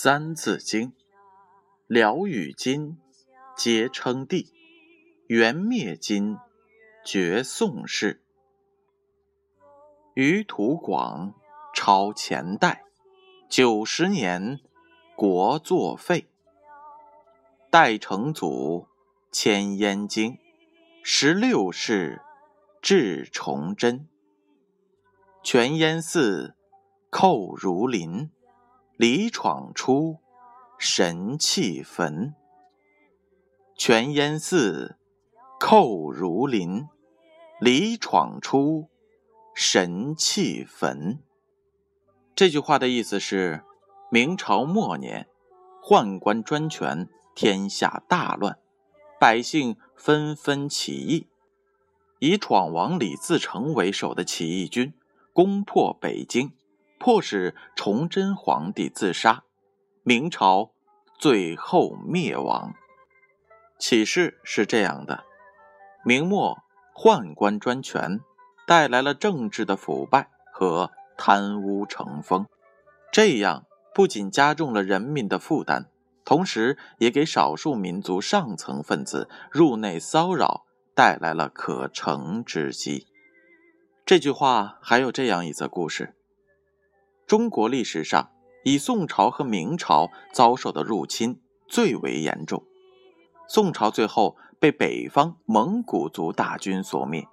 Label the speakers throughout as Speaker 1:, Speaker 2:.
Speaker 1: 三字经》，辽与金，皆称帝；元灭金，绝宋氏。余土广，超前代；九十年，国作废。代成祖，迁燕京；十六世，至崇祯。全燕寺，寇如林。李闯出，神气焚。全烟寺，寇如林。李闯出，神气焚。这句话的意思是：明朝末年，宦官专权，天下大乱，百姓纷纷起义，以闯王李自成为首的起义军攻破北京。迫使崇祯皇帝自杀，明朝最后灭亡。启示是这样的：明末宦官专权，带来了政治的腐败和贪污成风，这样不仅加重了人民的负担，同时也给少数民族上层分子入内骚扰带来了可乘之机。这句话还有这样一则故事。中国历史上，以宋朝和明朝遭受的入侵最为严重。宋朝最后被北方蒙古族大军所灭，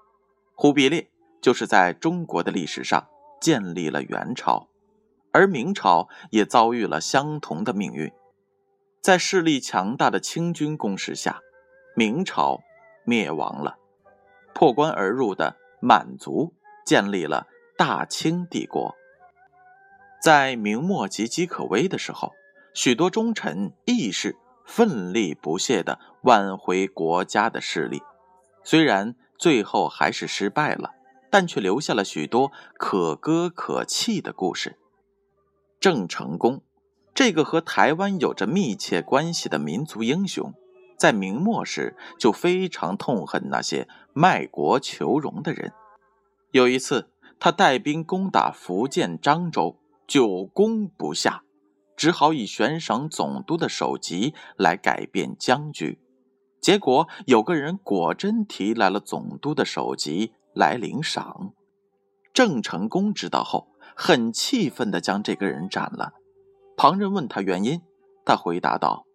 Speaker 1: 忽必烈就是在中国的历史上建立了元朝，而明朝也遭遇了相同的命运。在势力强大的清军攻势下，明朝灭亡了，破关而入的满族建立了大清帝国。在明末岌岌可危的时候，许多忠臣义士奋力不懈地挽回国家的势力。虽然最后还是失败了，但却留下了许多可歌可泣的故事。郑成功，这个和台湾有着密切关系的民族英雄，在明末时就非常痛恨那些卖国求荣的人。有一次，他带兵攻打福建漳州。久攻不下，只好以悬赏总督的首级来改变僵局。结果有个人果真提来了总督的首级来领赏。郑成功知道后，很气愤地将这个人斩了。旁人问他原因，他回答道：“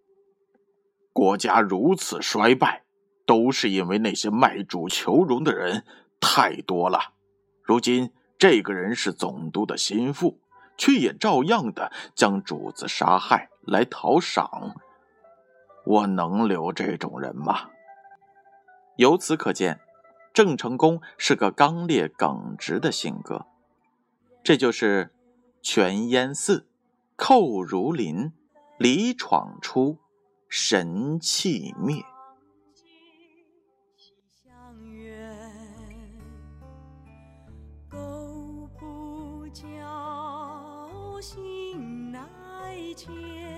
Speaker 1: 国家如此衰败，都是因为那些卖主求荣的人太多了。如今这个人是总督的心腹。”却也照样的将主子杀害来讨赏，我能留这种人吗？由此可见，郑成功是个刚烈耿直的性格。这就是全燕寺，寇如林，李闯出，神气灭。心来牵。